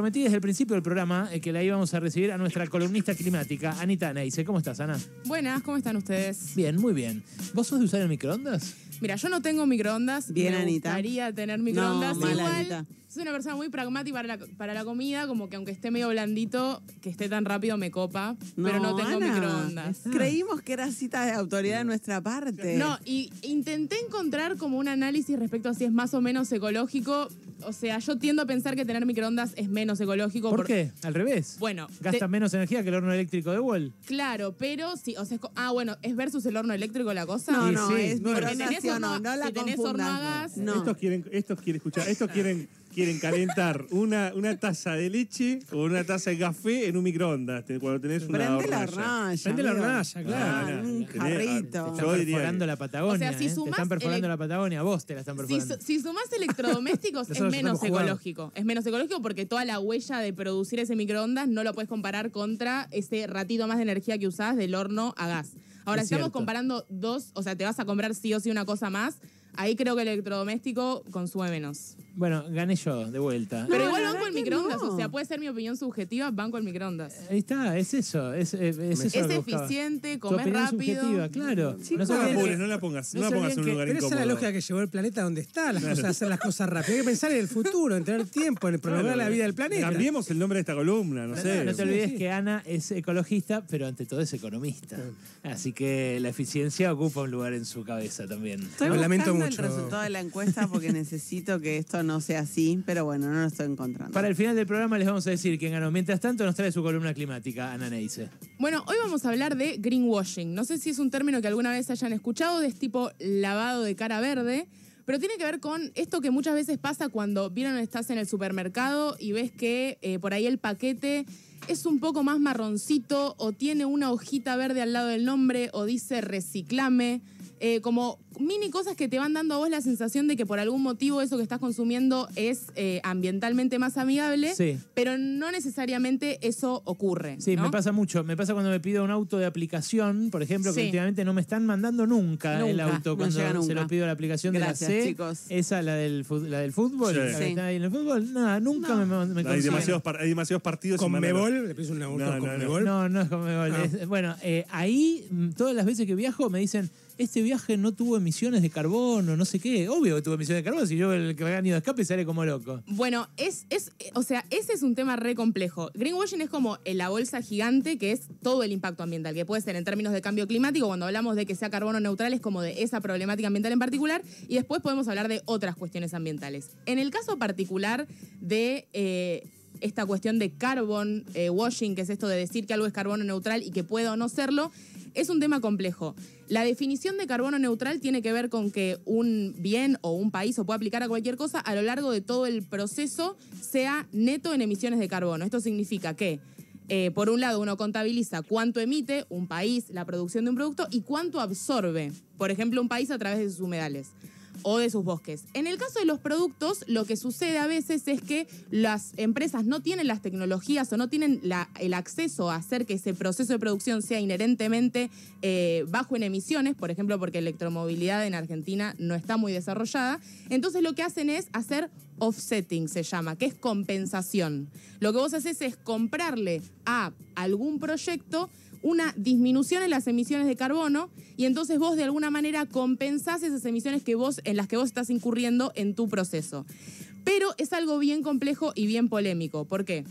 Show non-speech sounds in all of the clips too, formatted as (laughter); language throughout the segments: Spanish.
Prometí desde el principio del programa eh, que la íbamos a recibir a nuestra columnista climática, Anita Neise. ¿Cómo estás, Ana? Buenas, ¿cómo están ustedes? Bien, muy bien. ¿Vos sos de usar el microondas? Mira, yo no tengo microondas. Bien, me Anita. gustaría tener microondas. mal, Igual, Anita. soy una persona muy pragmática para la, para la comida, como que aunque esté medio blandito, que esté tan rápido me copa, pero no tengo Ana, microondas. Creímos que era cita de autoridad de nuestra parte. No, y intenté encontrar como un análisis respecto a si es más o menos ecológico. O sea, yo tiendo a pensar que tener microondas es menos ecológico. ¿Por qué? Al revés. Bueno, Gasta te- menos energía que el horno eléctrico de Wall. Claro, pero sí, o sea, es co- ah, bueno, ¿es versus el horno eléctrico la cosa? no, Sí, no, sí. es No, porque microondas tenés sí o horno- no, no la si tenés horno a confundas. gas- No. Estos quieren, estos quieren escuchar, estos quieren, quieren calentar una, una taza de leche o una taza de café en un microondas te- cuando tenés una Prende la hornalla. hornalla. Prende la amigo. hornalla, claro. Ah, un Tenés- jarrito. Yo Están diría perforando que- la Patagonia. O sea, si ¿eh? Te sumás están perforando la Patagonia, vos te la están Si, perforando. su- si sumás electrodomésticos (laughs) es Nosotros menos ecológico. Es menos ecológico porque toda la huella de producir ese microondas no lo puedes comparar contra ese ratito más de energía que usás del horno a gas. Ahora, Es si estamos cierto. comparando dos, o sea, te vas a comprar sí o sí una cosa más, ahí creo que el electrodoméstico consume menos. Bueno, gané yo de vuelta. Pero igual banco el microondas, no. o sea, puede ser mi opinión subjetiva, banco el microondas. Ahí está, es eso. Es, es, es eso Es eficiente, comer opinión rápido. subjetiva, claro. Se No la no la pongas, no la pongas en un lugar Pero esa es la incómodo. lógica que llevó el planeta donde está, las cosas, hacer las cosas rápido. Hay que pensar en el futuro, en tener tiempo, en prolongar Claro, la vida del planeta. Cambiemos el nombre de esta columna, no sé. No te olvides sí. que Ana es ecologista, pero ante todo es economista. Así que la eficiencia ocupa un lugar en su cabeza también. Estoy lamento el mucho. resultado de la encuesta porque necesito que esto no sea así, pero bueno, no lo estoy encontrando. Para el final del programa les vamos a decir quién ganó. Mientras tanto nos trae su columna climática, Ana Neise. Bueno, hoy vamos a hablar de greenwashing. No sé si es un término que alguna vez hayan escuchado, de es tipo lavado de cara verde, pero tiene que ver con esto que muchas veces pasa cuando vieron estás en el supermercado y ves que eh, por ahí el paquete es un poco más marroncito o tiene una hojita verde al lado del nombre o dice reciclame. Eh, como mini cosas que te van dando a vos la sensación de que por algún motivo eso que estás consumiendo es eh, ambientalmente más amigable, Sí. pero no necesariamente eso ocurre. Sí, ¿no? me pasa mucho. Me pasa cuando me pido un auto de aplicación, por ejemplo, que Sí. últimamente no me están mandando nunca, el auto no cuando llega se lo pido a la aplicación Gracias, de la C. chicos. Esa, la del, la del fútbol, Sí. la que Sí. está ahí en el fútbol. Nada, nunca me, me Hay demasiados, par- hay demasiados partidos. Con Mebol, le pides un auto No, con no, no. Mebol. No, no es Conmebol. Ah. Es- bueno, eh, ahí mm, todas las veces que viajo me dicen, este viaje no tuvo emisiones de carbono, no sé qué. Obvio que tuvo emisiones de carbono, si yo el que me han ido de escape sale como loco. Bueno, es, es, o sea, ese es un tema re complejo. Greenwashing es como la bolsa gigante que es todo el impacto ambiental, que puede ser en términos de cambio climático, cuando hablamos de que sea carbono neutral, es como de esa problemática ambiental en particular, y después podemos hablar de otras cuestiones ambientales. En el caso particular de eh, esta cuestión de carbon eh, washing, que es esto de decir que algo es carbono neutral y que puede o no serlo, es un tema complejo. La definición de carbono neutral tiene que ver con que un bien o un país o puede aplicar a cualquier cosa a lo largo de todo el proceso sea neto en emisiones de carbono. Esto significa que, eh, por un lado, uno contabiliza cuánto emite un país, la producción de un producto, y cuánto absorbe, por ejemplo, un país a través de sus humedales o de sus bosques. En el caso de los productos, lo que sucede a veces es que las empresas no tienen las tecnologías o no tienen el acceso a hacer que ese proceso de producción sea inherentemente eh, bajo en emisiones, por ejemplo, porque electromovilidad en Argentina no está muy desarrollada. Entonces lo que hacen es hacer offsetting, se llama, que es compensación. Lo que vos haces es comprarle a algún proyecto una disminución en las emisiones de carbono y entonces vos de alguna manera compensás esas emisiones que vos, en las que vos estás incurriendo en tu proceso. Pero es algo bien complejo y bien polémico. ¿Por qué?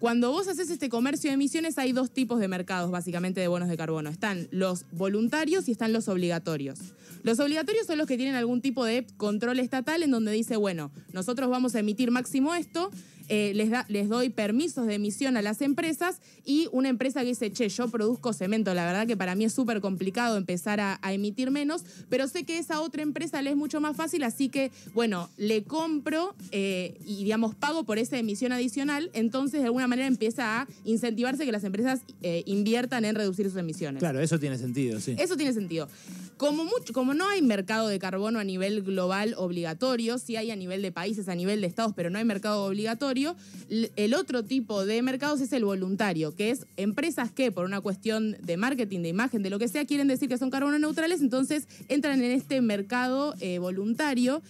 Cuando vos haces este comercio de emisiones hay dos tipos de mercados básicamente de bonos de carbono. Están los voluntarios y están los obligatorios. Los obligatorios son los que tienen algún tipo de control estatal en donde dice, bueno, nosotros vamos a emitir máximo esto, eh, les, da, les doy permisos de emisión a las empresas y una empresa que dice, che, yo produzco cemento, la verdad que para mí es súper complicado empezar a, emitir menos, pero sé que esa otra empresa le es mucho más fácil, así que, bueno, le compro eh, y, digamos, pago por esa emisión adicional, entonces de alguna manera empieza a incentivarse que las empresas eh, inviertan en reducir sus emisiones. Claro, eso tiene sentido, sí. Eso tiene sentido. Como, mucho, como no hay mercado de carbono a nivel global obligatorio, sí hay a nivel de países, a nivel de estados, pero no hay mercado obligatorio, el otro tipo de mercados es el voluntario, que es empresas que por una cuestión de marketing, de imagen, de lo que sea, quieren decir que son carbono neutrales, entonces entran en este mercado eh, voluntario.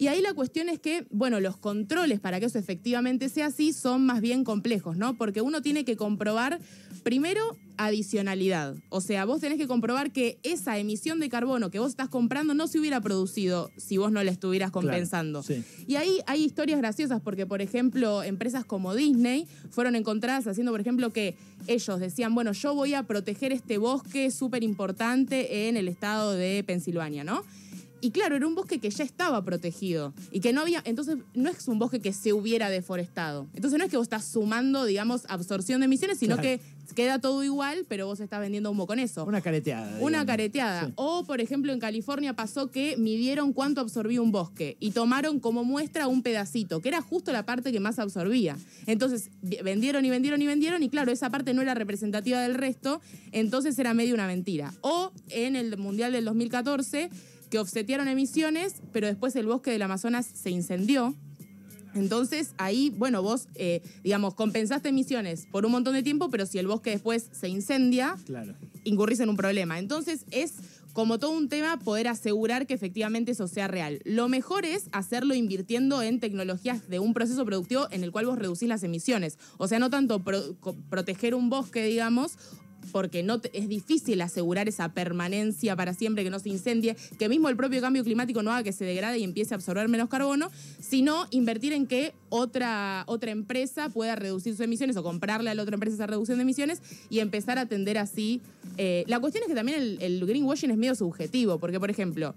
Y ahí la cuestión es que, bueno, los controles para que eso efectivamente sea así son más bien complejos, ¿no? Porque uno tiene que comprobar, primero, adicionalidad. O sea, vos tenés que comprobar que esa emisión de carbono que vos estás comprando no se hubiera producido si vos no la estuvieras Claro, compensando. sí. Y ahí hay historias graciosas porque, por ejemplo, empresas como Disney fueron encontradas haciendo, por ejemplo, que ellos decían, bueno, yo voy a proteger este bosque súper importante en el estado de Pensilvania, ¿no? Y claro, era un bosque que ya estaba protegido y que no había, entonces no es un bosque que se hubiera deforestado. Entonces no es que vos estás sumando, digamos, absorción de emisiones, sino Claro. que queda todo igual, pero vos estás vendiendo humo con eso. Una careteada. Una careteada. Sí. O, por ejemplo, en California pasó que midieron cuánto absorbía un bosque y tomaron como muestra un pedacito, que era justo la parte que más absorbía. Entonces, vendieron y vendieron y vendieron y claro, esa parte no era representativa del resto, entonces era medio una mentira. O en el Mundial del 2014, que offsetearon emisiones, pero después el bosque del Amazonas se incendió. Entonces ahí, bueno, vos, eh, digamos, compensaste emisiones por un montón de tiempo, pero si el bosque después se incendia, Claro. incurrís en un problema. Entonces es como todo un tema poder asegurar que efectivamente eso sea real. Lo mejor es hacerlo invirtiendo en tecnologías de un proceso productivo en el cual vos reducís las emisiones. O sea, no tanto pro- proteger un bosque, digamos, porque no es difícil asegurar esa permanencia para siempre, que no se incendie, que mismo el propio cambio climático no haga que se degrade y empiece a absorber menos carbono, sino invertir en que otra, otra empresa pueda reducir sus emisiones o comprarle a la otra empresa esa reducción de emisiones y empezar a atender así. eh, la cuestión es que también el greenwashing es medio subjetivo, porque por ejemplo,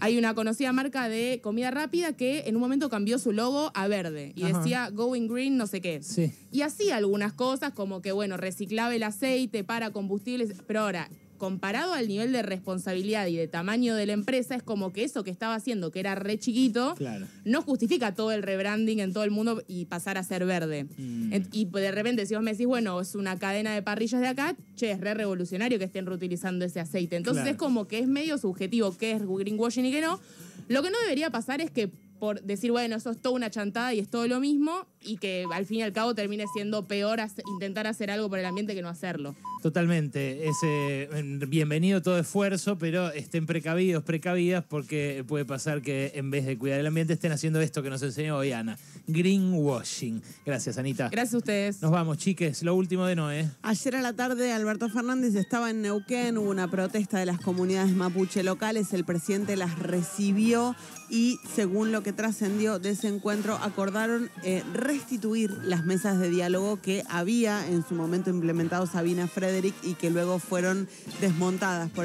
hay una conocida marca de comida rápida que en un momento cambió su logo a verde y Ajá. decía Going Green, no sé qué. Sí. Y hacía algunas cosas como que, bueno, reciclaba el aceite para combustibles, pero ahora, comparado al nivel de responsabilidad y de tamaño de la empresa, es como que eso que estaba haciendo, que era re chiquito, Claro. no justifica todo el rebranding en todo el mundo y pasar a ser verde. Mm. Y de repente, si vos me decís, bueno, es una cadena de parrillas de acá, che, es re revolucionario que estén reutilizando ese aceite. Entonces Claro. es como que es medio subjetivo qué es greenwashing y qué no. Lo que no debería pasar es que por decir, bueno, eso es toda una chantada y es todo lo mismo, y que al fin y al cabo termine siendo peor intentar hacer algo por el ambiente que no hacerlo. Totalmente. Es eh, bienvenido todo esfuerzo, pero estén precavidos, precavidas, porque puede pasar que en vez de cuidar el ambiente estén haciendo esto que nos enseñó hoy Ana. Greenwashing. Gracias, Anita. Gracias a ustedes. Nos vamos, chiques. Lo último de Noé. Ayer a la tarde Alberto Fernández estaba en Neuquén, hubo una protesta de las comunidades mapuche locales, el presidente las recibió y según lo que trascendió de ese encuentro acordaron eh, restituir las mesas de diálogo que había en su momento implementado Sabina Frederick y que luego fueron desmontadas por el